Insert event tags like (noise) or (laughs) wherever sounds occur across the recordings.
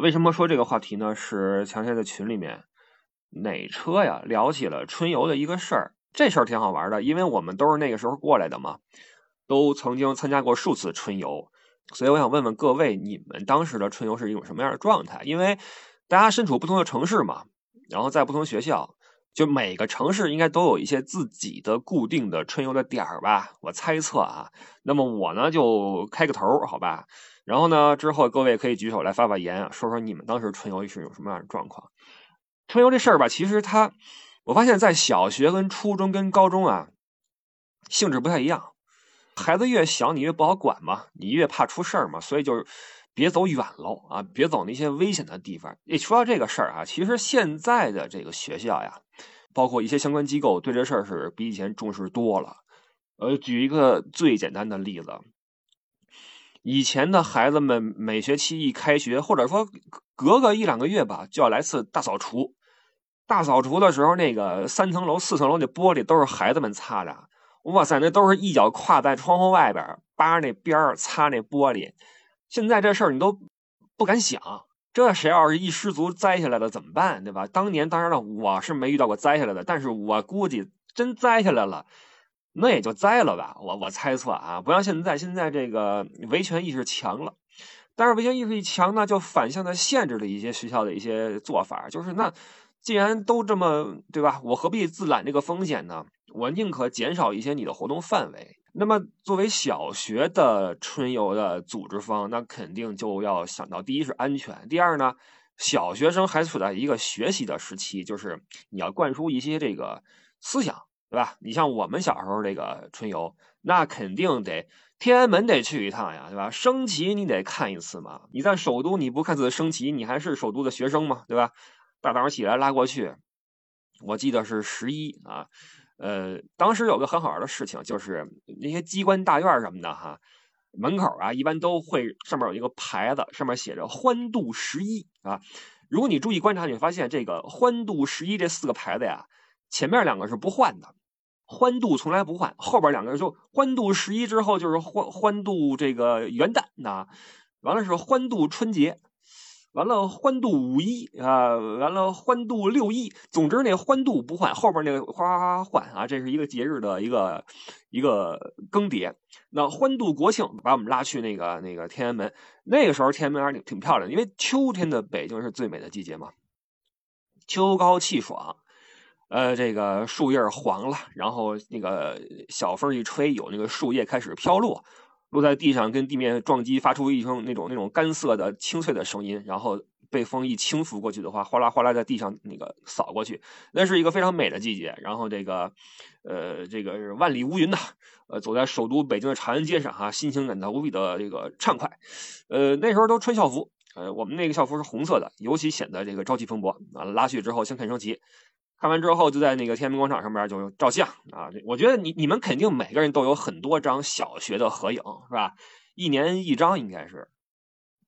为什么说这个话题呢？是前天在群里面哪车呀聊起了春游的一个事儿，这事儿挺好玩的，因为我们都是那个时候过来的嘛，都曾经参加过数次春游，所以我想问问各位，你们当时的春游是一种什么样的状态？因为大家身处不同的城市嘛，然后在不同学校，就每个城市应该都有一些自己的固定的春游的点儿吧？我猜测啊，那么我呢就开个头，好吧？然后呢？之后各位可以举手来发发言啊，说说你们当时春游是有什么样的状况。春游这事儿吧，其实它，我发现在小学、跟初中、跟高中啊，性质不太一样。孩子越小，你越不好管嘛，你越怕出事儿嘛，所以就是别走远喽啊，别走那些危险的地方。一说到这个事儿啊，其实现在的这个学校呀，包括一些相关机构，对这事儿是比以前重视多了。呃，举一个最简单的例子。以前的孩子们每学期一开学，或者说隔个一两个月吧，就要来次大扫除。大扫除的时候，那个三层楼、四层楼的玻璃都是孩子们擦的。哇塞，那都是一脚跨在窗户外边，扒着那边儿擦那玻璃。现在这事儿你都不敢想，这谁要是一失足栽下来了怎么办？对吧？当年当然了，我是没遇到过栽下来的，但是我估计真栽下来了。那也就栽了吧，我我猜测啊，不像现在，现在这个维权意识强了，但是维权意识一强呢，就反向的限制了一些学校的一些做法，就是那既然都这么对吧，我何必自揽这个风险呢？我宁可减少一些你的活动范围。那么作为小学的春游的组织方，那肯定就要想到，第一是安全，第二呢，小学生还处在一个学习的时期，就是你要灌输一些这个思想。对吧？你像我们小时候这个春游，那肯定得天安门得去一趟呀，对吧？升旗你得看一次嘛。你在首都你不看次升旗，你还是首都的学生吗？对吧？大早上起来拉过去，我记得是十一啊。呃，当时有个很好玩的事情，就是那些机关大院什么的哈，门口啊一般都会上面有一个牌子，上面写着“欢度十一”啊。如果你注意观察，你会发现这个“欢度十一”这四个牌子呀，前面两个是不换的。欢度从来不换，后边两个人就欢度十一之后就是欢欢度这个元旦啊，完了是欢度春节，完了欢度五一啊，完了欢度六一，总之那欢度不换，后边那个哗哗哗换啊，这是一个节日的一个一个更迭。那欢度国庆把我们拉去那个那个天安门，那个时候天安门还挺挺漂亮，因为秋天的北京是最美的季节嘛，秋高气爽。呃，这个树叶黄了，然后那个小风一吹，有那个树叶开始飘落，落在地上，跟地面撞击，发出一声那种那种干涩的清脆的声音，然后被风一轻拂过去的话，哗啦哗啦在地上那个扫过去，那是一个非常美的季节。然后这个，呃，这个是万里无云呐，呃，走在首都北京的长安街上哈，心情感到无比的这个畅快。呃，那时候都穿校服，呃，我们那个校服是红色的，尤其显得这个朝气蓬勃啊。拉去之后先看升旗。看完之后，就在那个天安门广场上面就照相啊！我觉得你你们肯定每个人都有很多张小学的合影，是吧？一年一张应该是。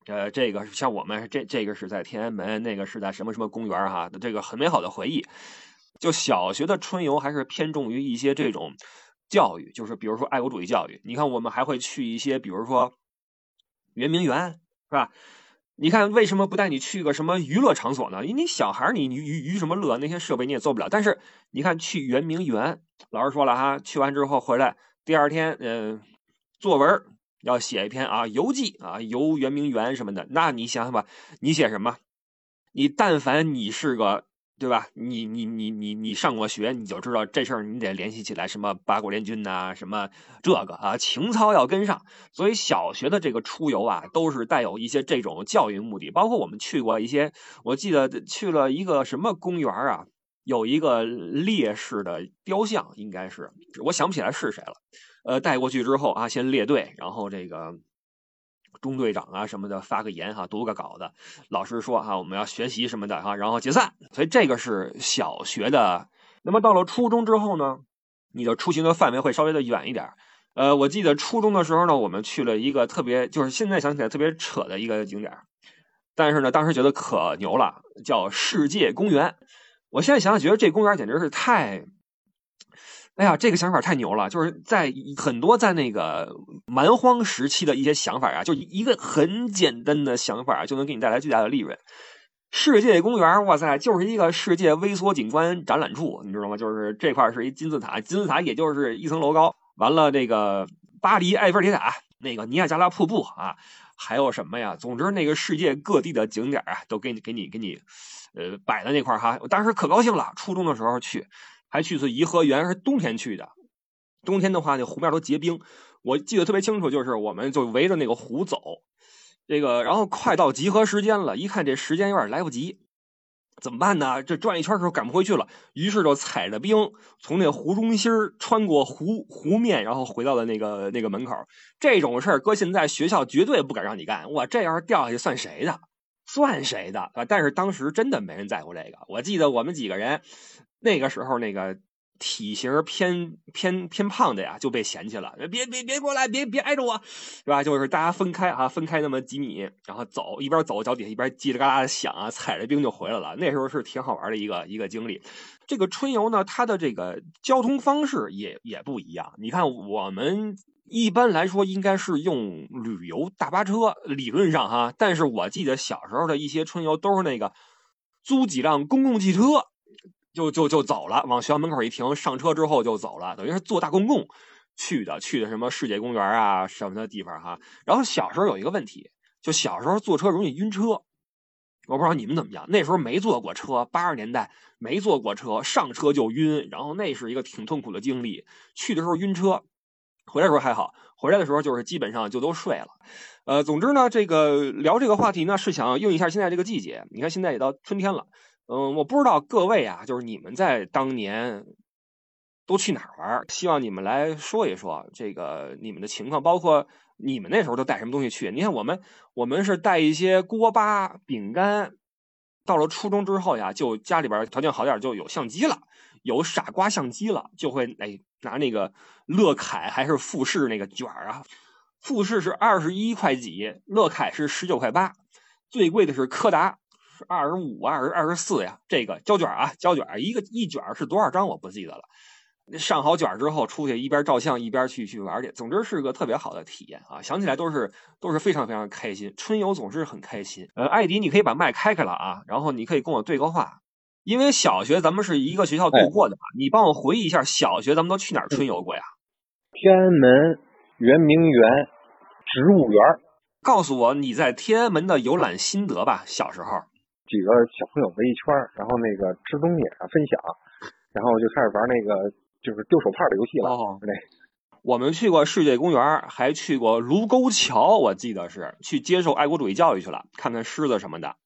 呃，这个像我们这这个是在天安门，那个是在什么什么公园哈，这个很美好的回忆。就小学的春游还是偏重于一些这种教育，就是比如说爱国主义教育。你看，我们还会去一些，比如说圆明园，是吧？你看，为什么不带你去个什么娱乐场所呢？因为你小孩你娱娱什么乐？那些设备你也做不了。但是你看，去圆明园，老师说了哈，去完之后回来，第二天，嗯，作文要写一篇啊游记啊游圆明园什么的。那你想想吧，你写什么？你但凡你是个。对吧？你你你你你上过学，你就知道这事儿，你得联系起来，什么八国联军呐，什么这个啊，情操要跟上。所以小学的这个出游啊，都是带有一些这种教育目的。包括我们去过一些，我记得去了一个什么公园啊，有一个烈士的雕像，应该是我想不起来是谁了。呃，带过去之后啊，先列队，然后这个。中队长啊什么的发个言哈，读个稿子，老师说哈我们要学习什么的哈，然后解散。所以这个是小学的。那么到了初中之后呢，你的出行的范围会稍微的远一点。呃，我记得初中的时候呢，我们去了一个特别，就是现在想起来特别扯的一个景点，但是呢，当时觉得可牛了，叫世界公园。我现在想想，觉得这公园简直是太。哎呀，这个想法太牛了！就是在很多在那个蛮荒时期的一些想法啊，就一个很简单的想法就能给你带来巨大的利润。世界公园，哇塞，就是一个世界微缩景观展览处，你知道吗？就是这块是一金字塔，金字塔也就是一层楼高。完了，那个巴黎埃菲尔铁塔，那个尼亚加拉瀑布啊，还有什么呀？总之，那个世界各地的景点啊，都给你给你给你，呃，摆在那块哈。我当时可高兴了，初中的时候去。还去次颐和园，是冬天去的。冬天的话，那湖面都结冰。我记得特别清楚，就是我们就围着那个湖走，这个然后快到集合时间了，一看这时间有点来不及，怎么办呢？这转一圈的时候赶不回去了，于是就踩着冰从那湖中心穿过湖湖面，然后回到了那个那个门口。这种事儿搁现在学校绝对不敢让你干。我这要是掉下去算谁的？算谁的？啊！但是当时真的没人在乎这个。我记得我们几个人。那个时候，那个体型偏偏偏胖的呀，就被嫌弃了。别别别过来，别别挨着我，是吧？就是大家分开啊，分开那么几米，然后走，一边走脚底下一边叽里嘎啦的响啊，踩着冰就回来了。那时候是挺好玩的一个一个经历。这个春游呢，它的这个交通方式也也不一样。你看，我们一般来说应该是用旅游大巴车，理论上哈。但是我记得小时候的一些春游都是那个租几辆公共汽车。就就就走了，往学校门口一停，上车之后就走了，等于是坐大公共去的，去的什么世界公园啊什么的地方哈。然后小时候有一个问题，就小时候坐车容易晕车，我不知道你们怎么样，那时候没坐过车，八十年代没坐过车，上车就晕，然后那是一个挺痛苦的经历。去的时候晕车，回来的时候还好，回来的时候就是基本上就都睡了。呃，总之呢，这个聊这个话题呢，是想应一下现在这个季节。你看现在也到春天了。嗯，我不知道各位啊，就是你们在当年都去哪儿玩？希望你们来说一说这个你们的情况，包括你们那时候都带什么东西去？你看我们，我们是带一些锅巴、饼干。到了初中之后呀，就家里边条件好点，就有相机了，有傻瓜相机了，就会哎拿那个乐凯还是富士那个卷啊，富士是二十一块几，乐凯是十九块八，最贵的是柯达。二十五、二十二十四呀，这个胶卷啊，胶卷一个一卷是多少张我不记得了。上好卷之后出去一边照相一边去去玩去，总之是个特别好的体验啊！想起来都是都是非常非常开心。春游总是很开心。呃，艾迪，你可以把麦开开了啊，然后你可以跟我对个话，因为小学咱们是一个学校度过的嘛，你帮我回忆一下小学咱们都去哪儿春游过呀？天安门、圆明园、植物园。告诉我你在天安门的游览心得吧，小时候。几个小朋友围一圈然后那个吃东西啊，分享，然后就开始玩那个就是丢手帕的游戏了。哦，对，我们去过世界公园，还去过卢沟桥，我记得是去接受爱国主义教育去了，看看狮子什么的。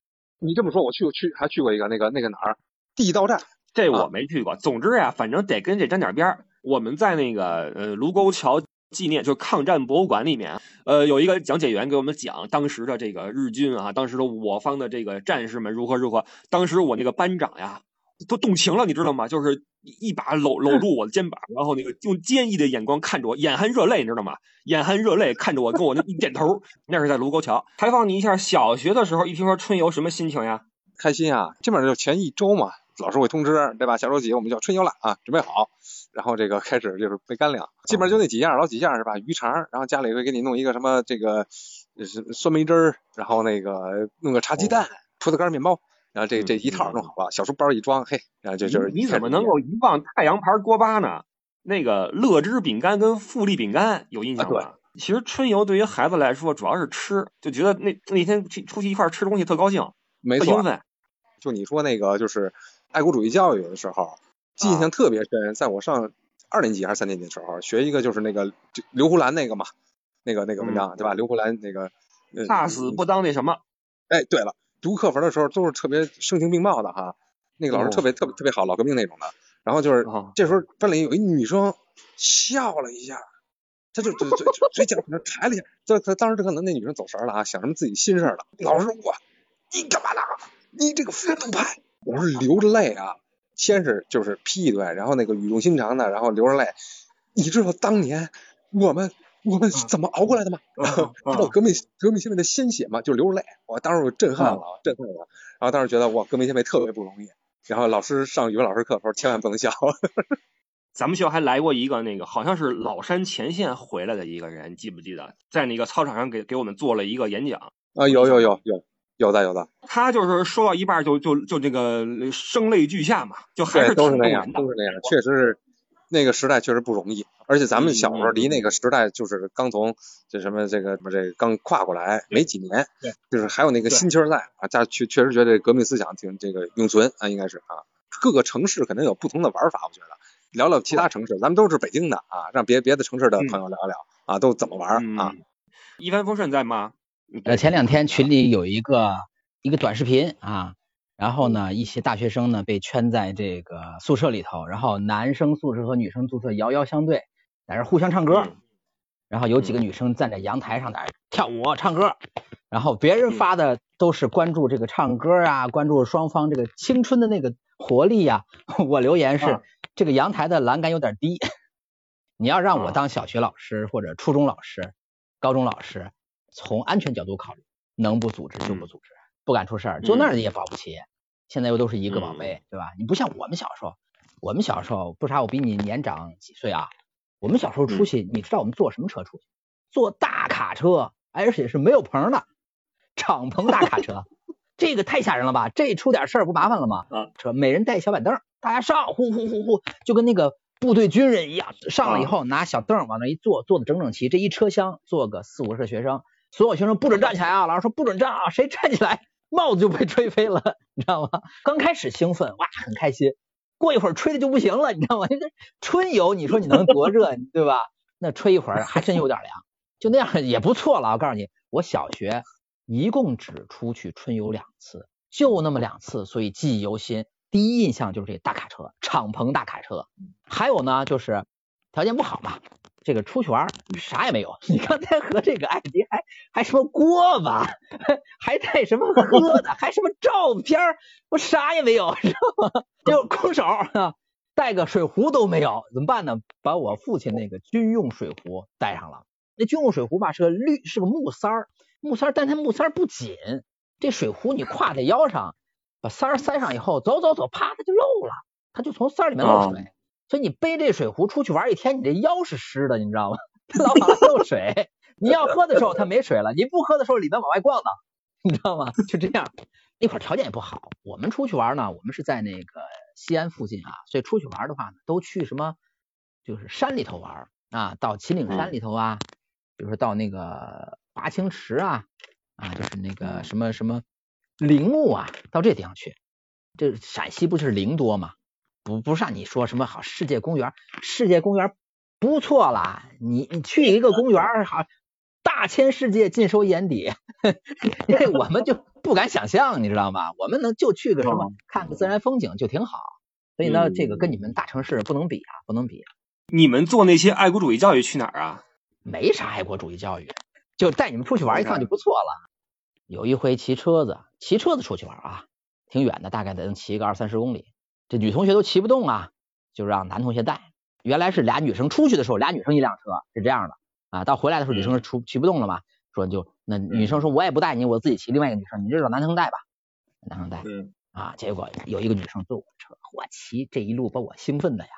你这么说，我去过去还去过一个那个那个哪儿地道战，这我没去过。总之呀，反正得跟这沾点边儿。我们在那个呃卢沟桥。纪念就抗战博物馆里面，呃，有一个讲解员给我们讲当时的这个日军啊，当时的我方的这个战士们如何如何。当时我那个班长呀，都动情了，你知道吗？就是一把搂搂住我的肩膀，然后那个用坚毅的眼光看着我，眼含热泪，你知道吗？眼含热泪看着我，跟我那一点头。那是在卢沟桥。采访你一下，小学的时候一听说春游，什么心情呀？开心啊！基本上就前一周嘛，老师会通知，对吧？下周几我们就要春游了啊，准备好。然后这个开始就是背干粮，基本上就那几样，老几样是吧？鱼肠，然后家里会给你弄一个什么这个是酸梅汁儿，然后那个弄个茶鸡蛋、葡萄干面包，然后这这一套弄好了，小书包一装，嘿，然后这就是你怎么能够遗忘太阳牌锅巴呢？那个乐之饼干跟富力饼干有印象吗？其实春游对于孩子来说主要是吃，就觉得那那天去出去一块吃东西特高兴，没错。就你说那个就是爱国主义教育的时候。印象特别深，在我上二年级还是三年级的时候，学一个就是那个刘胡兰那个嘛，那个那个文章对吧？刘胡兰那个怕死不当那什么？哎，对了，读课文的时候都是特别声情并茂的哈，那个老师特别特别特别好，老革命那种的。然后就是这时候班里有一女生笑了一下，她就嘴嘴嘴角可能抬了一下，她她当时可能那女生走神了啊，想什么自己心事了。老师说我你干嘛呢？你这个反动派！我是流着泪啊。先是就是批一顿，然后那个语重心长的，然后流着泪。你知道当年我们 (laughs) 我们是怎么熬过来的吗？(laughs) 知道革命革命先辈的鲜血吗？就流着泪。我当时我震撼了，震撼了。然后当时觉得哇，革命先辈特别不容易。然后老师上语文老师课的时候千万不能笑。(laughs) 咱们学校还来过一个那个好像是老山前线回来的一个人，记不记得？在那个操场上给给我们做了一个演讲啊，有有有有有的有的。他就是说到一半就就就这个声泪俱下嘛，就还是都是那样，都是那样，确实是那个时代确实不容易。而且咱们小时候离那个时代就是刚从这什么这个什么这个刚跨过来没几年，就是还有那个心气儿在啊，家确确实觉得革命思想挺这个永存啊，应该是啊。各个城市可能有不同的玩法，我觉得。聊聊其他城市，咱们都是北京的啊，让别别的城市的朋友聊聊啊，都怎么玩啊？一帆风顺在吗？呃，前两天群里有一个一个短视频啊，然后呢，一些大学生呢被圈在这个宿舍里头，然后男生宿舍和女生宿舍遥遥相对，在这互相唱歌，然后有几个女生站在阳台上在跳舞唱歌，然后别人发的都是关注这个唱歌啊，关注双方这个青春的那个活力呀，(laughs) 我留言是。这个阳台的栏杆有点低，你要让我当小学老师或者初中老师、高中老师，从安全角度考虑，能不组织就不组织，不敢出事儿，就那儿也保不齐。现在又都是一个宝贝，对吧？你不像我们小时候，我们小时候不啥，我比你年长几岁啊。我们小时候出去，你知道我们坐什么车出去？坐大卡车，而且是没有棚的敞篷大卡车，这个太吓人了吧？这出点事儿不麻烦了吗？车每人带小板凳。大家上，呼呼呼呼，就跟那个部队军人一样，上了以后拿小凳往那一坐，坐的整整齐。这一车厢坐个四五十学生，所有学生不准站起来啊！老师说不准站啊，谁站起来帽子就被吹飞了，(laughs) 你知道吗？刚开始兴奋哇，很开心，过一会儿吹的就不行了，你知道吗？这 (laughs) 春游你说你能多热，对吧？那吹一会儿还真有点凉，就那样也不错了。我告诉你，我小学一共只出去春游两次，就那么两次，所以记忆犹新。第一印象就是这大卡车，敞篷大卡车。还有呢，就是条件不好嘛，这个出去玩啥也没有。你刚才和这个艾迪还还什么锅巴，(laughs) 还带什么喝的，还什么照片我啥也没有，知道吗？(laughs) 就空手，带个水壶都没有，怎么办呢？把我父亲那个军用水壶带上了。那军用水壶吧是个绿，是个木塞儿，木塞儿，但它木塞儿不紧，这水壶你挎在腰上。把塞儿塞上以后，走走走，啪，它就漏了，它就从塞儿里面漏水。所以你背这水壶出去玩一天，你这腰是湿的，你知道吗？(laughs) 老往外漏水。你要喝的时候它没水了，你不喝的时候里边往外逛呢，你知道吗？就这样。那会儿条件也不好，我们出去玩呢，我们是在那个西安附近啊，所以出去玩的话呢，都去什么？就是山里头玩啊，到秦岭山里头啊，比如说到那个华清池啊，啊，就是那个什么什么。陵墓啊，到这地方去，这陕西不就是陵多吗？不不是让你说什么好世界公园，世界公园不错啦，你你去一个公园好，大千世界尽收眼底，(laughs) 因为我们就不敢想象，你知道吗？我们能就去个什么看个自然风景就挺好，所以呢，这个跟你们大城市不能比啊，不能比。你们做那些爱国主义教育去哪儿啊？没啥爱国主义教育，就带你们出去玩一趟就不错了。有一回骑车子，骑车子出去玩啊，挺远的，大概得能骑个二三十公里。这女同学都骑不动啊，就让男同学带。原来是俩女生出去的时候，俩女生一辆车是这样的啊。到回来的时候，女生是出骑不动了嘛，说就那女生说，我也不带你，我自己骑。另外一个女生，你就找男生带吧，男生带。嗯啊，结果有一个女生坐我车，我骑这一路把我兴奋的呀，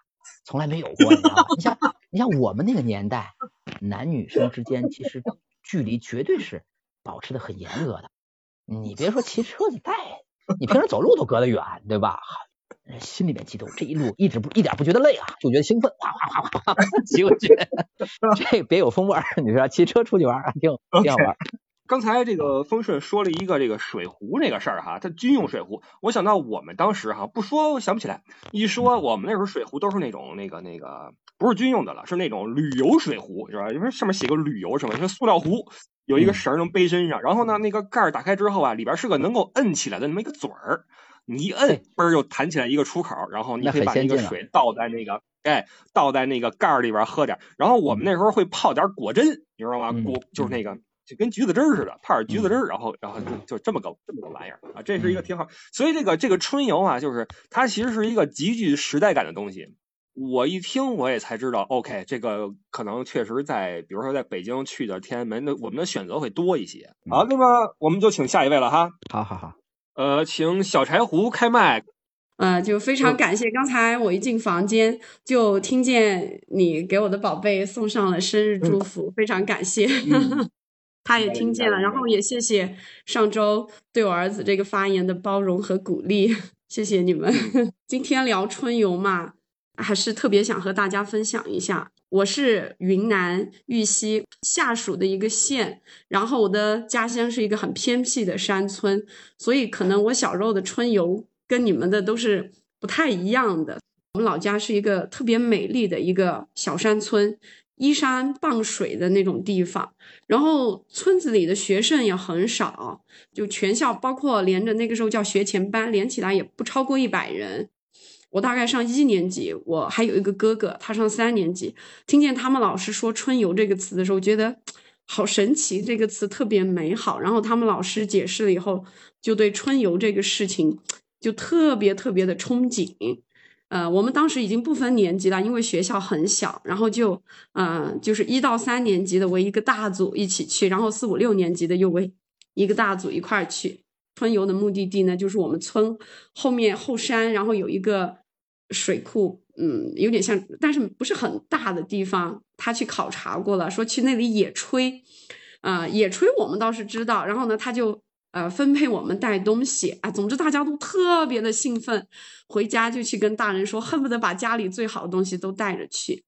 从来没有过。你知道吗？你像你像我们那个年代，男女生之间其实距离绝对是。保持的很严格的，你别说骑车子带，你平时走路都隔得远，对吧？心里面激动，这一路一直不一点不觉得累啊，就觉得兴奋，哗哗哗哗哗 (laughs) 骑过去，(laughs) 这别有风味儿。你说骑车出去玩挺挺好玩。刚才这个丰顺说了一个这个水壶这个事儿哈，它军用水壶，我想到我们当时哈，不说想不起来，一说我们那时候水壶都是那种那个那个不是军用的了，是那种旅游水壶，是吧？因为上面写个旅游什么，是塑料壶。有一个绳能背身上，然后呢，那个盖儿打开之后啊，里边是个能够摁起来的那么一个嘴儿，你一摁，嘣儿就弹起来一个出口，然后你可以把那个水倒在那个，哎，倒在那个盖儿里边喝点。然后我们那时候会泡点果汁，你知道吗？果就是那个就跟橘子汁似的，泡点橘子汁儿，然后然后就就这么个这么个玩意儿啊，这是一个挺好。所以这个这个春游啊，就是它其实是一个极具时代感的东西。我一听，我也才知道，OK，这个可能确实在，比如说在北京去的天安门，那我们的选择会多一些。好，那么我们就请下一位了哈。好好好，呃，请小柴胡开麦。呃，就非常感谢。刚才我一进房间，就听见你给我的宝贝送上了生日祝福，非常感谢。(laughs) 他也听见了，然后也谢谢上周对我儿子这个发言的包容和鼓励，谢谢你们。(laughs) 今天聊春游嘛，还是特别想和大家分享一下。我是云南玉溪下属的一个县，然后我的家乡是一个很偏僻的山村，所以可能我小时候的春游跟你们的都是不太一样的。我们老家是一个特别美丽的一个小山村，依山傍水的那种地方，然后村子里的学生也很少，就全校包括连着那个时候叫学前班，连起来也不超过一百人。我大概上一年级，我还有一个哥哥，他上三年级。听见他们老师说“春游”这个词的时候，觉得好神奇，这个词特别美好。然后他们老师解释了以后，就对春游这个事情就特别特别的憧憬。呃，我们当时已经不分年级了，因为学校很小，然后就呃就是一到三年级的为一个大组一起去，然后四五六年级的又为一个大组一块儿去。春游的目的地呢，就是我们村后面后山，然后有一个。水库，嗯，有点像，但是不是很大的地方。他去考察过了，说去那里野炊，啊，野炊我们倒是知道。然后呢，他就呃分配我们带东西啊。总之大家都特别的兴奋，回家就去跟大人说，恨不得把家里最好的东西都带着去。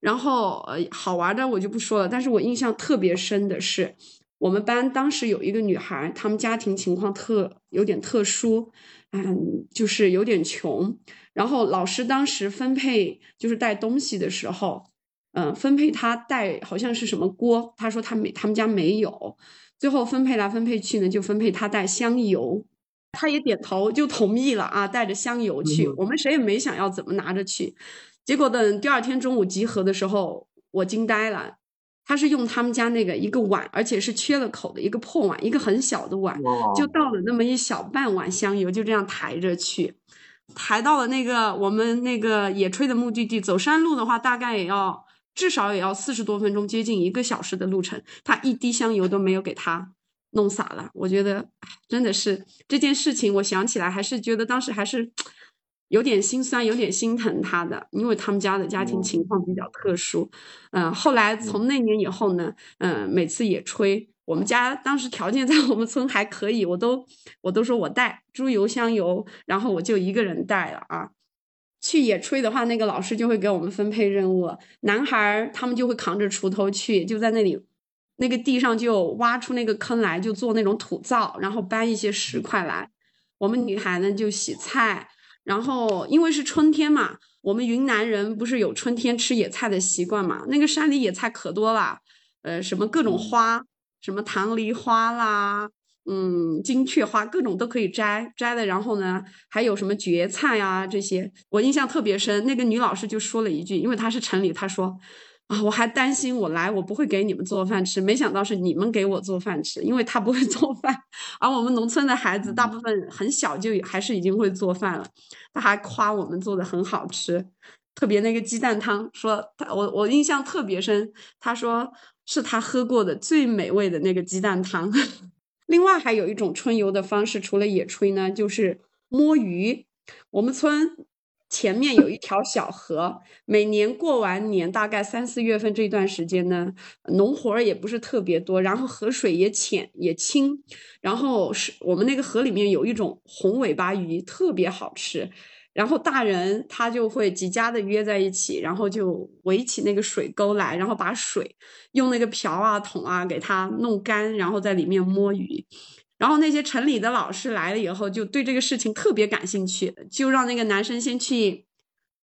然后呃好玩的我就不说了，但是我印象特别深的是，我们班当时有一个女孩，她们家庭情况特有点特殊，嗯，就是有点穷。然后老师当时分配就是带东西的时候，嗯，分配他带好像是什么锅，他说他没他们家没有，最后分配来分配去呢，就分配他带香油，他也点头就同意了啊，带着香油去，我们谁也没想要怎么拿着去，结果等第二天中午集合的时候，我惊呆了，他是用他们家那个一个碗，而且是缺了口的一个破碗，一个很小的碗，就倒了那么一小半碗香油，就这样抬着去。抬到了那个我们那个野炊的目的地，走山路的话，大概也要至少也要四十多分钟，接近一个小时的路程。他一滴香油都没有给他弄洒了，我觉得真的是这件事情，我想起来还是觉得当时还是有点心酸，有点心疼他的，因为他们家的家庭情况比较特殊。嗯，后来从那年以后呢，嗯，每次野炊。我们家当时条件在我们村还可以，我都我都说我带猪油香油，然后我就一个人带了啊。去野炊的话，那个老师就会给我们分配任务，男孩他们就会扛着锄头去，就在那里那个地上就挖出那个坑来，就做那种土灶，然后搬一些石块来。我们女孩呢就洗菜，然后因为是春天嘛，我们云南人不是有春天吃野菜的习惯嘛，那个山里野菜可多了，呃，什么各种花。什么棠梨花啦，嗯，金雀花，各种都可以摘摘了。然后呢，还有什么蕨菜啊这些，我印象特别深。那个女老师就说了一句，因为她是城里，她说啊，我还担心我来我不会给你们做饭吃，没想到是你们给我做饭吃，因为她不会 (laughs) 做饭。而我们农村的孩子大部分很小就还是已经会做饭了，她还夸我们做的很好吃，特别那个鸡蛋汤，说她我我印象特别深，她说。是他喝过的最美味的那个鸡蛋汤。(laughs) 另外还有一种春游的方式，除了野炊呢，就是摸鱼。我们村前面有一条小河，每年过完年，大概三四月份这段时间呢，农活儿也不是特别多，然后河水也浅也清，然后是我们那个河里面有一种红尾巴鱼，特别好吃。然后大人他就会几家的约在一起，然后就围起那个水沟来，然后把水用那个瓢啊桶啊给它弄干，然后在里面摸鱼。然后那些城里的老师来了以后，就对这个事情特别感兴趣，就让那个男生先去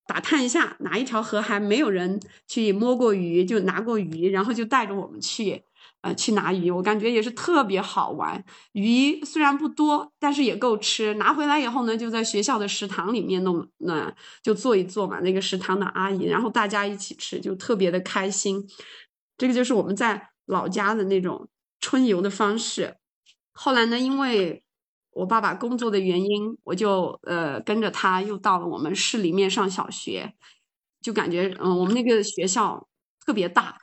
打探一下哪一条河还没有人去摸过鱼，就拿过鱼，然后就带着我们去。呃，去拿鱼，我感觉也是特别好玩。鱼虽然不多，但是也够吃。拿回来以后呢，就在学校的食堂里面弄，那就做一做嘛。那个食堂的阿姨，然后大家一起吃，就特别的开心。这个就是我们在老家的那种春游的方式。后来呢，因为我爸爸工作的原因，我就呃跟着他又到了我们市里面上小学，就感觉嗯，我们那个学校特别大。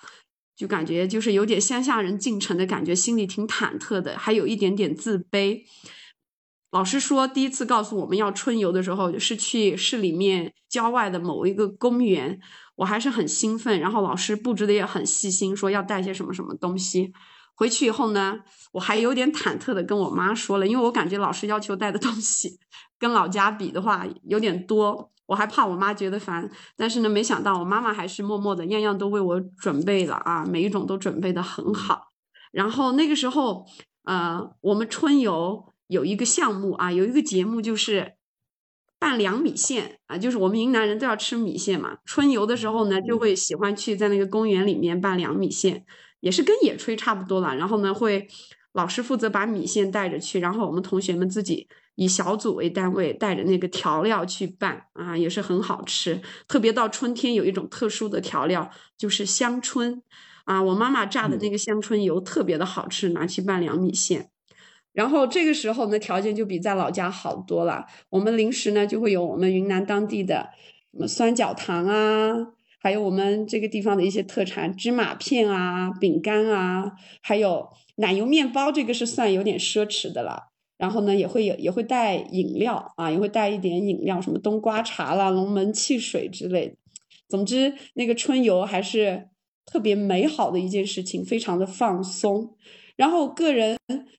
就感觉就是有点乡下人进城的感觉，心里挺忐忑的，还有一点点自卑。老师说，第一次告诉我们要春游的时候，是去市里面郊外的某一个公园，我还是很兴奋。然后老师布置的也很细心，说要带些什么什么东西。回去以后呢，我还有点忐忑的跟我妈说了，因为我感觉老师要求带的东西 (laughs) 跟老家比的话有点多，我还怕我妈觉得烦。但是呢，没想到我妈妈还是默默的样样都为我准备了啊，每一种都准备的很好。然后那个时候，呃，我们春游有一个项目啊，有一个节目就是拌凉米线啊，就是我们云南人都要吃米线嘛，春游的时候呢，就会喜欢去在那个公园里面拌凉米线。也是跟野炊差不多了，然后呢，会老师负责把米线带着去，然后我们同学们自己以小组为单位带着那个调料去拌啊，也是很好吃。特别到春天有一种特殊的调料，就是香椿啊，我妈妈榨的那个香椿油特别的好吃，拿去拌凉米线。然后这个时候呢，条件就比在老家好多了。我们零食呢就会有我们云南当地的什么酸角糖啊。还有我们这个地方的一些特产，芝麻片啊、饼干啊，还有奶油面包，这个是算有点奢侈的了。然后呢，也会有也会带饮料啊，也会带一点饮料，什么冬瓜茶啦、龙门汽水之类的。总之，那个春游还是特别美好的一件事情，非常的放松。然后个人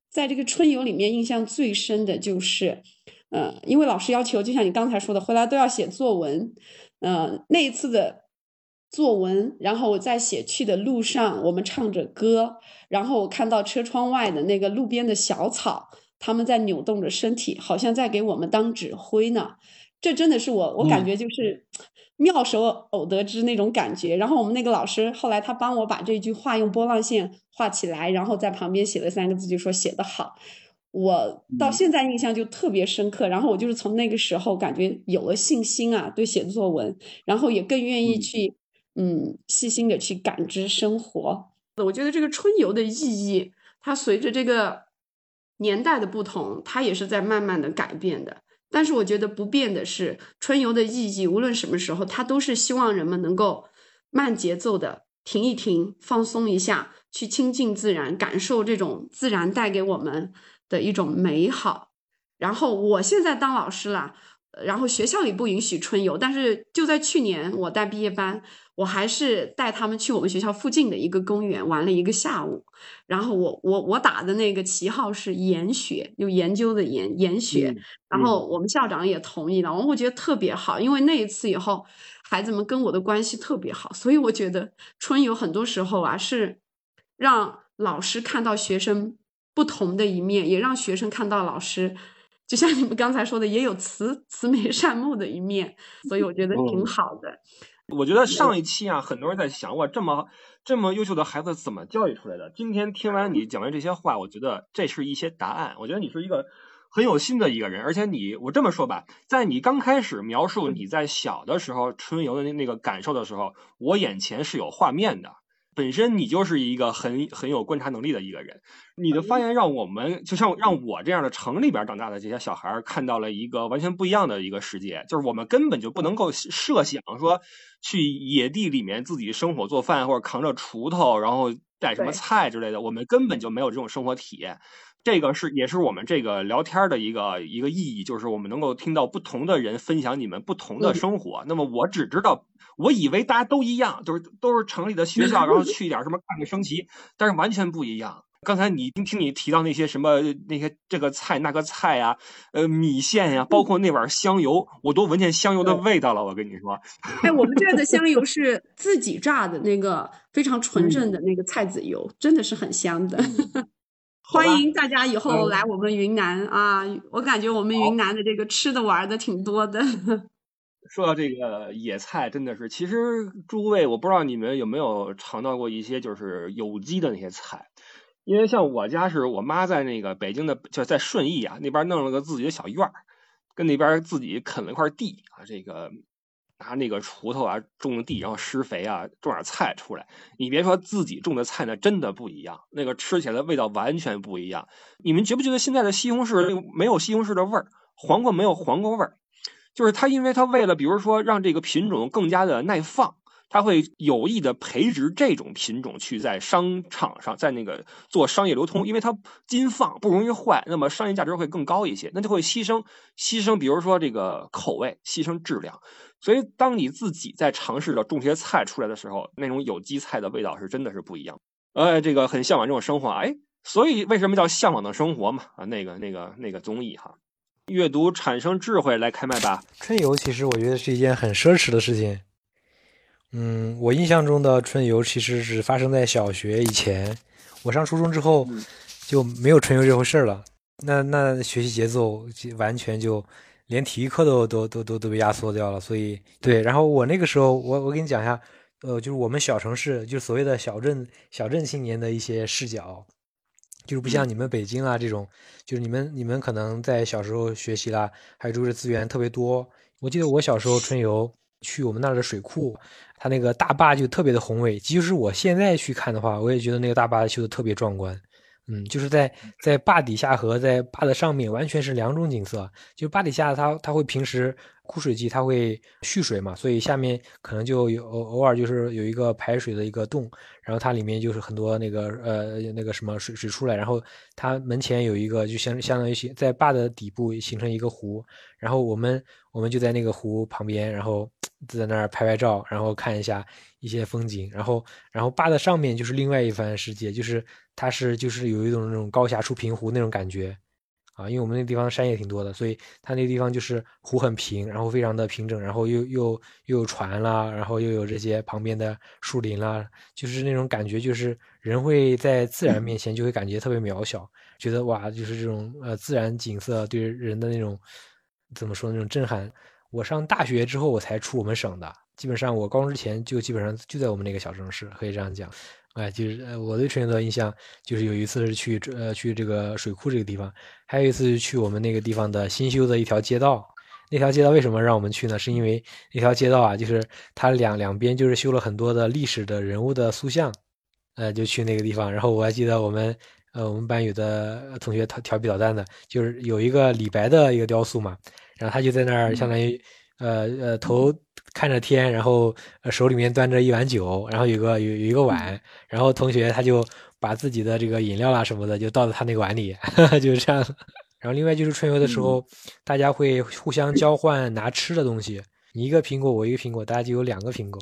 在这个春游里面印象最深的就是，呃，因为老师要求，就像你刚才说的，回来都要写作文。嗯，那一次的。作文，然后我在写去的路上，我们唱着歌，然后我看到车窗外的那个路边的小草，他们在扭动着身体，好像在给我们当指挥呢。这真的是我，我感觉就是妙手偶得之那种感觉。然后我们那个老师后来他帮我把这句话用波浪线画起来，然后在旁边写了三个字，就说写得好。我到现在印象就特别深刻。然后我就是从那个时候感觉有了信心啊，对写作文，然后也更愿意去。嗯，细心的去感知生活。我觉得这个春游的意义，它随着这个年代的不同，它也是在慢慢的改变的。但是我觉得不变的是，春游的意义，无论什么时候，它都是希望人们能够慢节奏的停一停，放松一下，去亲近自然，感受这种自然带给我们的一种美好。然后我现在当老师了。然后学校里不允许春游，但是就在去年我带毕业班，我还是带他们去我们学校附近的一个公园玩了一个下午。然后我我我打的那个旗号是研学，有研究的研研学。然后我们校长也同意了，我我觉得特别好，因为那一次以后，孩子们跟我的关系特别好，所以我觉得春游很多时候啊是让老师看到学生不同的一面，也让学生看到老师。就像你们刚才说的，也有慈慈眉善目的一面，所以我觉得挺好的。我觉得上一期啊，很多人在想，我这么这么优秀的孩子怎么教育出来的？今天听完你讲完这些话，我觉得这是一些答案。我觉得你是一个很有心的一个人，而且你，我这么说吧，在你刚开始描述你在小的时候春游的那那个感受的时候，我眼前是有画面的。本身你就是一个很很有观察能力的一个人，你的发言让我们就像让我这样的城里边长大的这些小孩看到了一个完全不一样的一个世界，就是我们根本就不能够设想说去野地里面自己生火做饭或者扛着锄头然后带什么菜之类的，我们根本就没有这种生活体验。这个是也是我们这个聊天的一个一个意义，就是我们能够听到不同的人分享你们不同的生活。那么我只知道，我以为大家都一样，就是都是城里的学校，(laughs) 然后去一点什么看个升旗，但是完全不一样。刚才你听听你提到那些什么那些这个菜那个菜呀，呃米线呀，包括那碗香油，我都闻见香油的味道了。我跟你说，(laughs) 哎，我们这儿的香油是自己榨的那个非常纯正的那个菜籽油，真的是很香的。欢迎大家以后来我们云南啊！我感觉我们云南的这个吃的玩的挺多的。(laughs) 说到这个野菜，真的是，其实诸位，我不知道你们有没有尝到过一些就是有机的那些菜，因为像我家是我妈在那个北京的，就在顺义啊那边弄了个自己的小院儿，跟那边自己啃了一块地啊，这个。拿那个锄头啊，种地，然后施肥啊，种点菜出来。你别说自己种的菜呢，真的不一样，那个吃起来的味道完全不一样。你们觉不觉得现在的西红柿没有西红柿的味儿，黄瓜没有黄瓜味儿？就是它，因为它为了比如说让这个品种更加的耐放，他会有意的培植这种品种去在商场上，在那个做商业流通，因为它金放不容易坏，那么商业价值会更高一些，那就会牺牲牺牲，比如说这个口味，牺牲质量。所以，当你自己在尝试着种些菜出来的时候，那种有机菜的味道是真的是不一样。呃，这个很向往这种生活，哎，所以为什么叫向往的生活嘛？啊，那个那个那个综艺哈，阅读产生智慧，来开麦吧。春游其实我觉得是一件很奢侈的事情。嗯，我印象中的春游其实是发生在小学以前，我上初中之后就没有春游这回事了。那那学习节奏完全就。连体育课都都都都都被压缩掉了，所以对。然后我那个时候，我我给你讲一下，呃，就是我们小城市，就所谓的小镇小镇青年的一些视角，就是不像你们北京啊这种，就是你们你们可能在小时候学习啦，还有就是资源特别多。我记得我小时候春游去我们那儿的水库，它那个大坝就特别的宏伟，即使我现在去看的话，我也觉得那个大坝修的特别壮观。嗯，就是在在坝底下和在坝的上面完全是两种景色。就坝底下，它它会平时枯水季它会蓄水嘛，所以下面可能就有偶偶尔就是有一个排水的一个洞，然后它里面就是很多那个呃那个什么水水出来，然后它门前有一个就相相当于在坝的底部形成一个湖，然后我们我们就在那个湖旁边，然后 (tsk) 在那儿拍拍照，然后看一下一些风景，然后然后坝的上面就是另外一番世界，就是。它是就是有一种那种高峡出平湖那种感觉，啊，因为我们那地方山也挺多的，所以它那地方就是湖很平，然后非常的平整，然后又又又有船啦，然后又有这些旁边的树林啦，就是那种感觉，就是人会在自然面前就会感觉特别渺小，觉得哇，就是这种呃自然景色对人的那种怎么说那种震撼。我上大学之后我才出我们省的，基本上我高中之前就基本上就在我们那个小城市，可以这样讲。哎，就是我对春游的印象，就是有一次是去呃去这个水库这个地方，还有一次是去我们那个地方的新修的一条街道。那条街道为什么让我们去呢？是因为那条街道啊，就是它两两边就是修了很多的历史的人物的塑像，呃，就去那个地方。然后我还记得我们呃我们班有的同学调调皮捣蛋的，就是有一个李白的一个雕塑嘛，然后他就在那儿相当于。呃呃，头看着天，然后手里面端着一碗酒，然后有个有有一个碗，然后同学他就把自己的这个饮料啦什么的就倒到他那个碗里，(laughs) 就是这样。然后另外就是春游的时候，大家会互相交换拿吃的东西，你一个苹果，我一个苹果，大家就有两个苹果。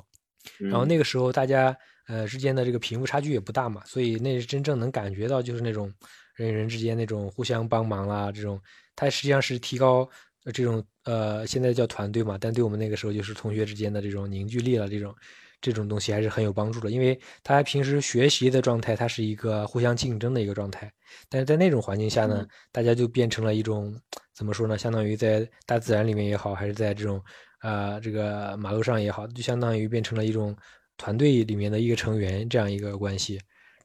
然后那个时候大家呃之间的这个贫富差距也不大嘛，所以那是真正能感觉到就是那种人与人之间那种互相帮忙啦，这种它实际上是提高。呃，这种呃，现在叫团队嘛，但对我们那个时候就是同学之间的这种凝聚力了，这种这种东西还是很有帮助的。因为大家平时学习的状态，它是一个互相竞争的一个状态，但是在那种环境下呢，大家就变成了一种怎么说呢？相当于在大自然里面也好，还是在这种呃这个马路上也好，就相当于变成了一种团队里面的一个成员这样一个关系。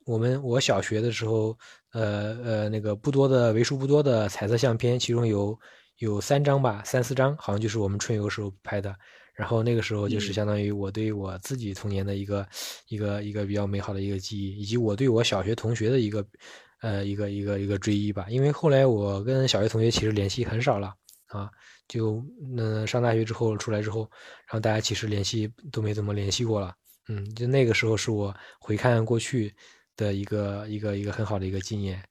我们我小学的时候，呃呃，那个不多的为数不多的彩色相片，其中有。有三张吧，三四张，好像就是我们春游时候拍的。然后那个时候就是相当于我对我自己童年的一个一个一个比较美好的一个记忆，以及我对我小学同学的一个呃一个一个一个追忆吧。因为后来我跟小学同学其实联系很少了啊，就那上大学之后出来之后，然后大家其实联系都没怎么联系过了。嗯，就那个时候是我回看过去的一个一个一个很好的一个经验。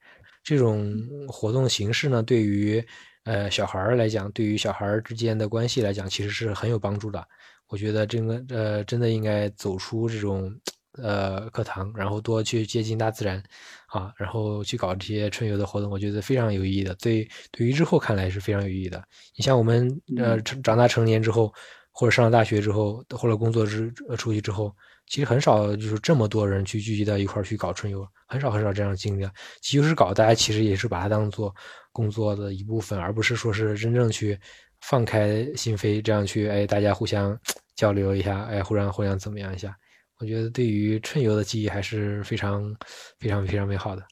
这种活动形式呢，对于呃，小孩儿来讲，对于小孩儿之间的关系来讲，其实是很有帮助的。我觉得这个呃，真的应该走出这种呃课堂，然后多去接近大自然啊，然后去搞这些春游的活动，我觉得非常有意义的。对，对于日后看来是非常有意义的。你像我们呃成长大成年之后，或者上了大学之后，或者工作之出去之后，其实很少就是这么多人去聚集到一块儿去搞春游，很少很少这样经历。其实搞，大家其实也是把它当做。工作的一部分，而不是说是真正去放开心扉，这样去哎，大家互相交流一下，哎，互相互相怎么样一下？我觉得对于春游的记忆还是非常非常非常美好的。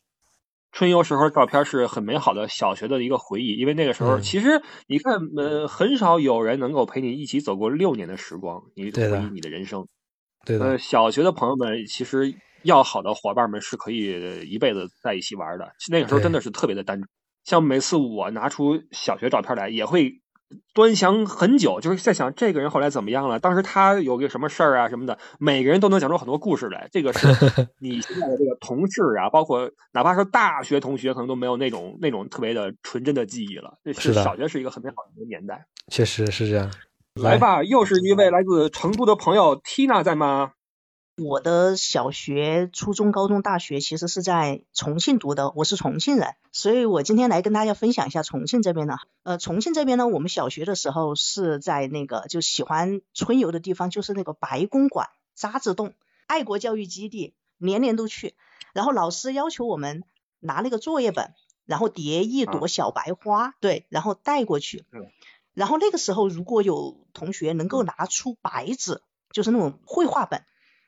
春游时候照片是很美好的小学的一个回忆，因为那个时候其实你看，呃，很少有人能够陪你一起走过六年的时光，你回忆你的人生。对的。呃，小学的朋友们其实要好的伙伴们是可以一辈子在一起玩的。那个时候真的是特别的单纯。像每次我拿出小学照片来，也会端详很久，就是在想这个人后来怎么样了，当时他有个什么事儿啊什么的，每个人都能讲出很多故事来。这个是 (laughs) 你现在的这个同事啊，包括哪怕是大学同学，可能都没有那种那种特别的纯真的记忆了。是的，小学是一个很美好的一个年代。确实是这样。来吧，又是一位来自成都的朋友，Tina 在吗？我的小学、初中、高中、大学其实是在重庆读的，我是重庆人，所以我今天来跟大家分享一下重庆这边的。呃，重庆这边呢，我们小学的时候是在那个就喜欢春游的地方，就是那个白公馆、渣滓洞爱国教育基地，年年都去。然后老师要求我们拿那个作业本，然后叠一朵小白花，对，然后带过去。然后那个时候，如果有同学能够拿出白纸，就是那种绘画本。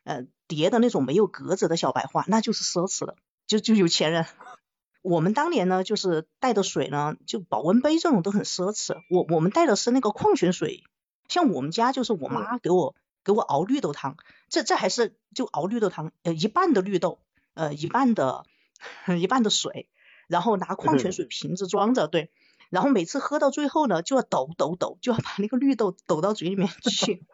呃，叠的那种没有格子的小白花，那就是奢侈的，就就有钱人。(laughs) 我们当年呢，就是带的水呢，就保温杯这种都很奢侈。我我们带的是那个矿泉水，像我们家就是我妈给我给我熬绿豆汤，这这还是就熬绿豆汤，呃一半的绿豆，呃一半的 (laughs) 一半的水，然后拿矿泉水瓶子装着，对。然后每次喝到最后呢，就要抖抖抖，就要把那个绿豆抖到嘴里面 (laughs) 去。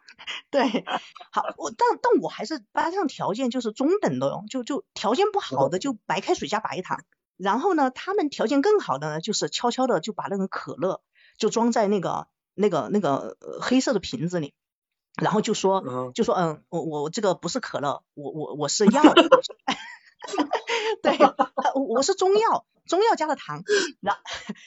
对，好，我但但我还是班上条件就是中等的哟，就就条件不好的就白开水加白糖。然后呢，他们条件更好的呢，就是悄悄的就把那个可乐就装在那个那个那个黑色的瓶子里，然后就说就说嗯，我我这个不是可乐，我我我是药。(laughs) 对，(laughs) 我是中药，中药加了糖，(laughs) 然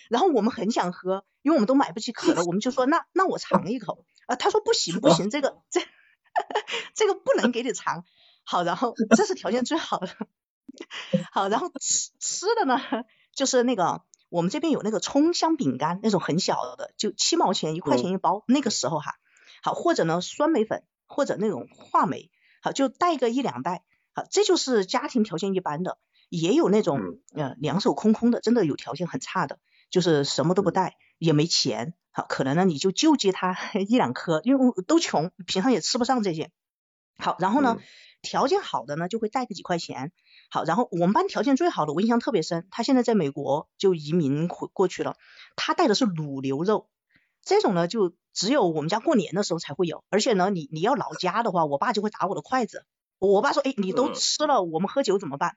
然后我们很想喝，因为我们都买不起可乐，我们就说那那我尝一口，啊，他说不行不行，这个这 (laughs) 这个不能给你尝，好，然后这是条件最好的，(laughs) 好，然后吃吃的呢，就是那个我们这边有那个葱香饼干，那种很小的，就七毛钱一块钱一包，那个时候哈，好，或者呢酸梅粉，或者那种话梅，好，就带个一两袋。好，这就是家庭条件一般的，也有那种呃两手空空的，真的有条件很差的，就是什么都不带，也没钱。好，可能呢你就救济他 (laughs) 一两颗，因为都穷，平常也吃不上这些。好，然后呢条件好的呢就会带个几块钱。好，然后我们班条件最好的，我印象特别深，他现在在美国就移民回过去了，他带的是卤牛肉，这种呢就只有我们家过年的时候才会有，而且呢你你要老家的话，我爸就会打我的筷子。我爸说，哎，你都吃了，我们喝酒怎么办？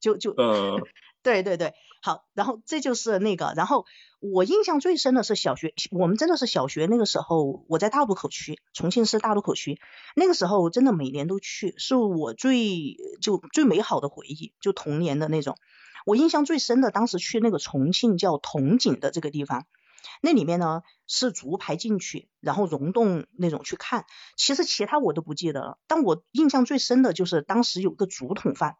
就就，呃，(laughs) 对对对，好，然后这就是那个，然后我印象最深的是小学，我们真的是小学那个时候，我在大渡口区，重庆市大渡口区，那个时候真的每年都去，是我最就最美好的回忆，就童年的那种。我印象最深的，当时去那个重庆叫铜井的这个地方。那里面呢是竹排进去，然后溶洞那种去看。其实其他我都不记得了，但我印象最深的就是当时有个竹筒饭，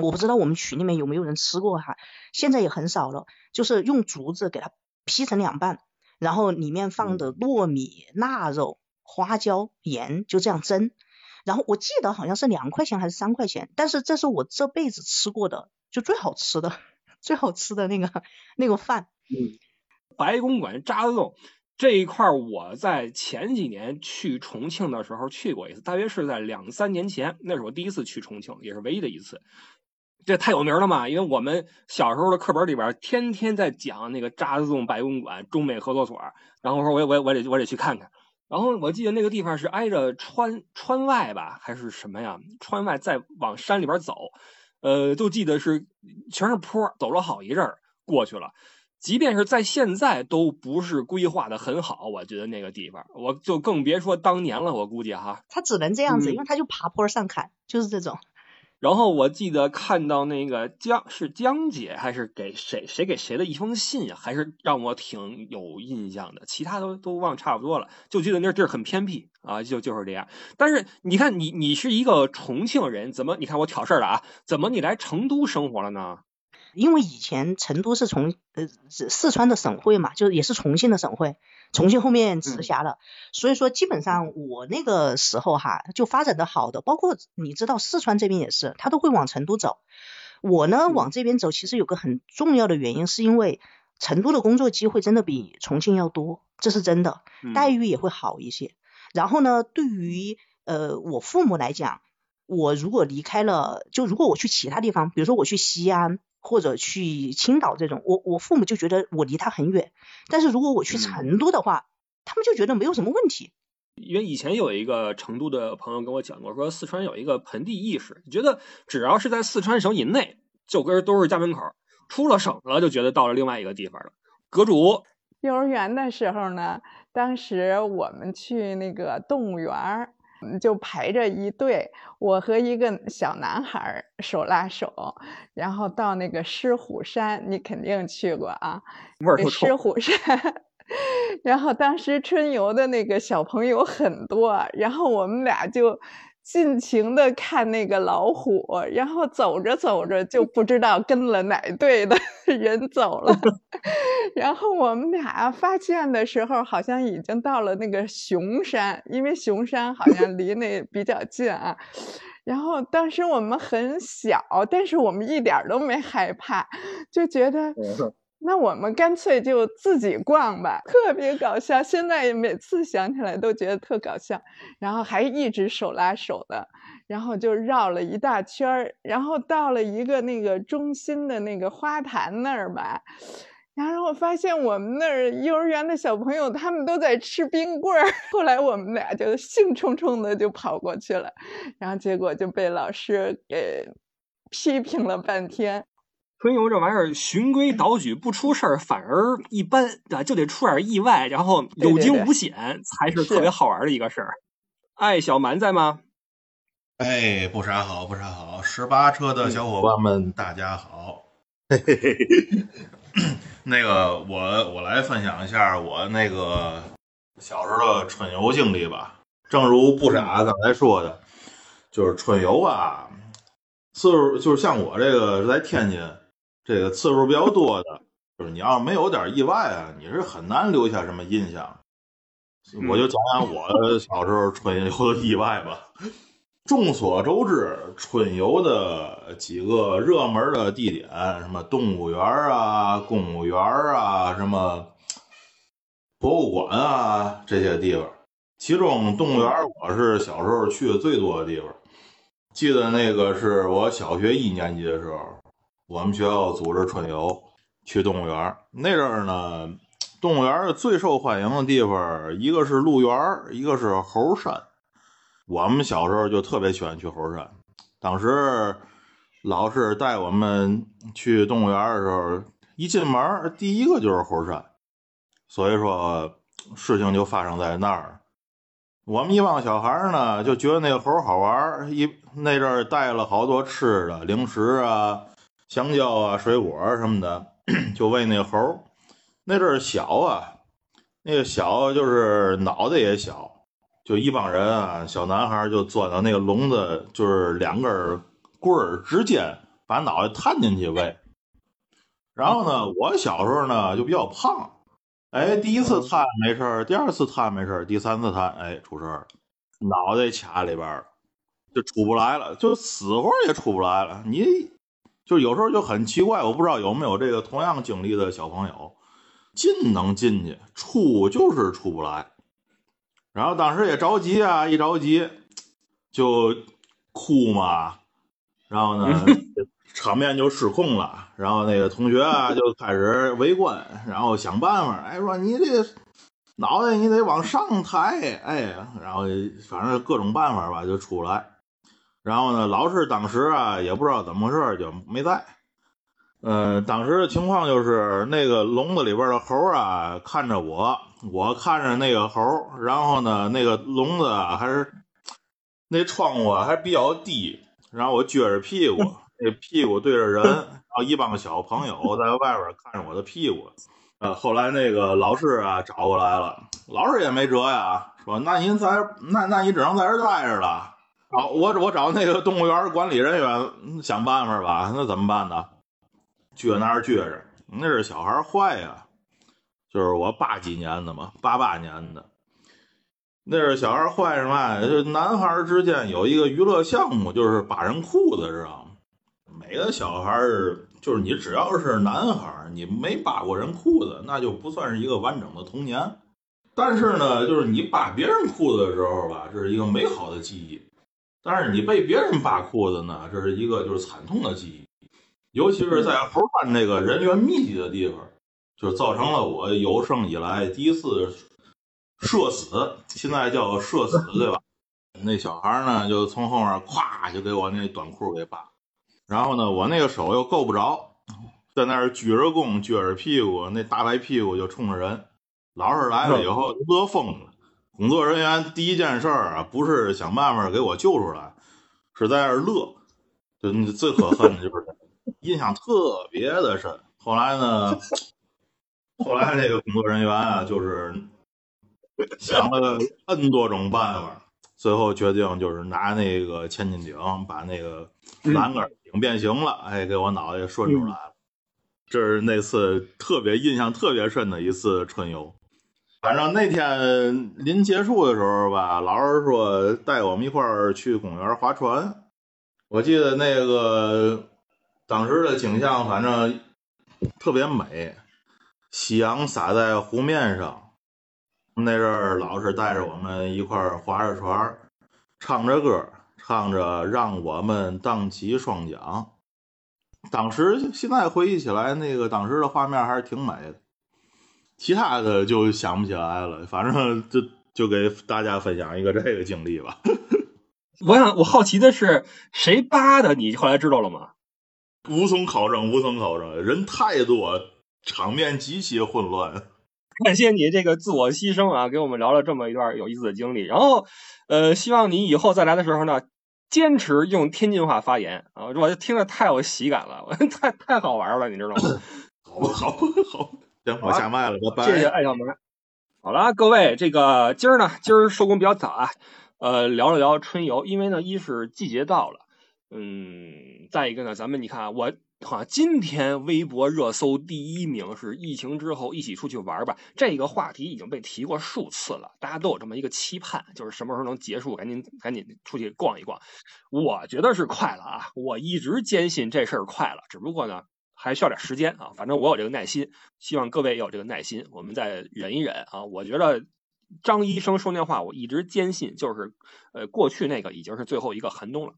我不知道我们群里面有没有人吃过哈，现在也很少了。就是用竹子给它劈成两半，然后里面放的糯米、腊肉、花椒、盐，就这样蒸。然后我记得好像是两块钱还是三块钱，但是这是我这辈子吃过的就最好吃的、(laughs) 最好吃的那个那个饭。嗯。白公馆渣滓洞这一块，我在前几年去重庆的时候去过一次，大约是在两三年前，那是我第一次去重庆，也是唯一的一次。这太有名了嘛，因为我们小时候的课本里边天天在讲那个渣滓洞白公馆中美合作所，然后我说我我我得我得去看看。然后我记得那个地方是挨着川川外吧，还是什么呀？川外再往山里边走，呃，就记得是全是坡，走了好一阵儿过去了。即便是在现在都不是规划的很好，我觉得那个地方，我就更别说当年了。我估计哈，他只能这样子，因为他就爬坡上坎，就是这种。然后我记得看到那个江是江姐还是给谁谁给谁的一封信，还是让我挺有印象的。其他都都忘差不多了，就记得那地儿很偏僻啊，就就是这样。但是你看，你你是一个重庆人，怎么你看我挑事儿了啊？怎么你来成都生活了呢？因为以前成都是从呃四川的省会嘛，就是也是重庆的省会，重庆后面直辖了，所以说基本上我那个时候哈就发展的好的，包括你知道四川这边也是，他都会往成都走。我呢往这边走，其实有个很重要的原因，是因为成都的工作机会真的比重庆要多，这是真的，待遇也会好一些。然后呢，对于呃我父母来讲，我如果离开了，就如果我去其他地方，比如说我去西安。或者去青岛这种，我我父母就觉得我离他很远。但是如果我去成都的话，他们就觉得没有什么问题。因为以前有一个成都的朋友跟我讲过，说四川有一个盆地意识，觉得只要是在四川省以内，就跟都是家门口；出了省了，就觉得到了另外一个地方了。阁主，幼儿园的时候呢，当时我们去那个动物园儿，就排着一队，我和一个小男孩手拉手，然后到那个狮虎山，你肯定去过啊，狮虎山。(laughs) 然后当时春游的那个小朋友很多，然后我们俩就尽情的看那个老虎，然后走着走着就不知道跟了哪队的 (laughs) 人走了，(laughs) 然后我们俩发现的时候好像已经到了那个熊山，因为熊山好像 (laughs) 离那比较近啊。然后当时我们很小，但是我们一点都没害怕，就觉得。那我们干脆就自己逛吧，特别搞笑。现在每次想起来都觉得特搞笑，然后还一直手拉手的，然后就绕了一大圈儿，然后到了一个那个中心的那个花坛那儿吧，然后我发现我们那儿幼儿园的小朋友他们都在吃冰棍儿，(laughs) 后来我们俩就兴冲冲的就跑过去了，然后结果就被老师给批评了半天。春游这玩意儿循规蹈矩不出事儿，反而一般啊，就得出点意外，然后有惊无险才是特别好玩的一个事儿。哎，小蛮在吗？哎，不啥好，不啥好。十八车的小伙伴们，大家好。嘿嘿嘿。那个，我我来分享一下我那个小时候的春游经历吧。正如不傻刚才说的，就是春游啊，次数就是像我这个是在天津。这个次数比较多的，就是你要是没有点意外啊，你是很难留下什么印象。我就讲讲我小时候春游的意外吧。众所周知，春游的几个热门的地点，什么动物园啊、公务园啊、什么博物馆啊这些地方。其中动物园我是小时候去的最多的地方。记得那个是我小学一年级的时候。我们学校组织春游去动物园那阵儿呢，动物园最受欢迎的地方，一个是鹿园一个是猴山。我们小时候就特别喜欢去猴山。当时老师带我们去动物园的时候，一进门第一个就是猴山，所以说事情就发生在那儿。我们一帮小孩呢，就觉得那个猴好玩一那阵儿带了好多吃的零食啊。香蕉啊，水果什么的，(clears throat) 就喂那猴那阵儿小啊，那个小就是脑袋也小，就一帮人啊，小男孩就钻到那个笼子，就是两根棍儿之间，把脑袋探进去喂。然后呢，我小时候呢就比较胖，哎，第一次探没事儿，第二次探没事儿，第三次探，哎，出事儿，脑袋卡里边儿就出不来了，就死活也出不来了。你。就有时候就很奇怪，我不知道有没有这个同样经历的小朋友，进能进去，出就是出不来。然后当时也着急啊，一着急就哭嘛，然后呢，(laughs) 场面就失控了。然后那个同学啊就开始围观，然后想办法，哎，说你这脑袋你得往上抬，哎，然后反正各种办法吧就出来。然后呢，老师当时啊也不知道怎么回事就没在。嗯，当时的情况就是那个笼子里边的猴啊看着我，我看着那个猴，然后呢那个笼子啊还是那窗户还比较低，然后我撅着屁股，(laughs) 那屁股对着人，然后一帮小朋友在外边看着我的屁股。呃，后来那个老师啊找过来了，老师也没辙呀，说那您在那那你只能在这待着了。好，我我找那个动物园管理人员想办法吧。那怎么办呢？撅那儿撅着，那是小孩坏呀。就是我八几年的嘛，八八年的。那是小孩坏什么？就男孩之间有一个娱乐项目，就是扒人裤子，知道吗？每个小孩就是你只要是男孩，你没扒过人裤子，那就不算是一个完整的童年。但是呢，就是你扒别人裤子的时候吧，这是一个美好的记忆。但是你被别人扒裤子呢，这是一个就是惨痛的记忆，尤其是在猴山那个人员密集的地方，就造成了我有生以来第一次社死，现在叫社死，对吧？那小孩呢，就从后面咵就给我那短裤给扒，然后呢，我那个手又够不着，在那儿鞠着躬，撅着屁股，那大白屁股就冲着人。老师来了以后乐疯了，工作人员第一件事儿啊，不是想办法给我救出来，是在那儿乐。就最可恨的就是 (laughs) 印象特别的深。后来呢，后来这个工作人员啊，就是想了 N 多种办法。最后决定就是拿那个千斤顶把那个栏杆顶变形了，哎，给我脑袋顺出来了。这是那次特别印象特别深的一次春游。反正那天临结束的时候吧，老师说带我们一块儿去公园划船。我记得那个当时的景象，反正特别美，夕阳洒在湖面上。那阵儿老师带着我们一块儿划着船，唱着歌，唱着让我们荡起双桨。当时现在回忆起来，那个当时的画面还是挺美的。其他的就想不起来了，反正就就给大家分享一个这个经历吧。(laughs) 我想我好奇的是，谁扒的？你后来知道了吗？无从考证，无从考证，人太多，场面极其混乱。(laughs) 感谢你这个自我牺牲啊，给我们聊了这么一段有意思的经历。然后，呃，希望你以后再来的时候呢，坚持用天津话发言啊，我听着太有喜感了，(laughs) 太太好玩了，你知道吗？(coughs) 好，好，好，行，我下麦了，拜拜。谢谢爱小门。好了，各位，这个今儿呢，今儿收工比较早啊，呃，聊了聊春游，因为呢，一是季节到了，嗯，再一个呢，咱们你看我。哈，今天微博热搜第一名是疫情之后一起出去玩吧？这个话题已经被提过数次了，大家都有这么一个期盼，就是什么时候能结束，赶紧赶紧出去逛一逛。我觉得是快了啊，我一直坚信这事儿快了，只不过呢还需要点时间啊。反正我有这个耐心，希望各位也有这个耐心，我们再忍一忍啊。我觉得。张医生说那话，我一直坚信，就是呃，过去那个已经是最后一个寒冬了。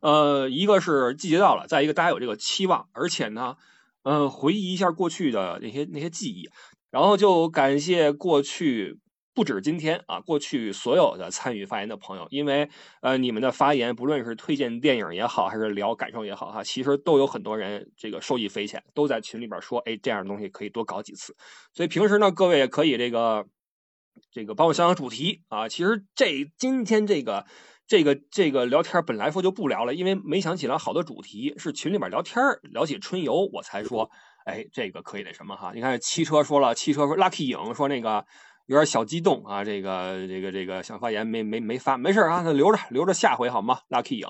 呃，一个是季节到了，再一个大家有这个期望，而且呢，呃，回忆一下过去的那些那些记忆，然后就感谢过去不止今天啊，过去所有的参与发言的朋友，因为呃，你们的发言不论是推荐电影也好，还是聊感受也好哈，其实都有很多人这个受益匪浅，都在群里边说，哎，这样的东西可以多搞几次。所以平时呢，各位也可以这个。这个帮我想想主题啊！其实这今天这个这个这个聊天本来说就不聊了，因为没想起来好多主题，是群里面聊天聊起春游，我才说，哎，这个可以那什么哈？你看汽车说了，汽车说 Lucky 影说那个有点小激动啊，这个这个这个想发言没没没发，没事啊，那留着留着下回好吗？Lucky 影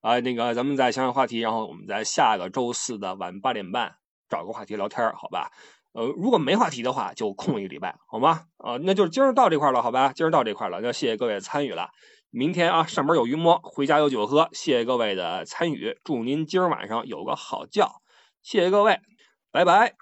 啊，那个咱们再想想话题，然后我们在下个周四的晚八点半找个话题聊天，好吧？呃，如果没话题的话，就空一个礼拜，好吗？啊，那就是今儿到这块了，好吧？今儿到这块了，那谢谢各位参与了。明天啊，上班有鱼摸，回家有酒喝。谢谢各位的参与，祝您今儿晚上有个好觉。谢谢各位，拜拜。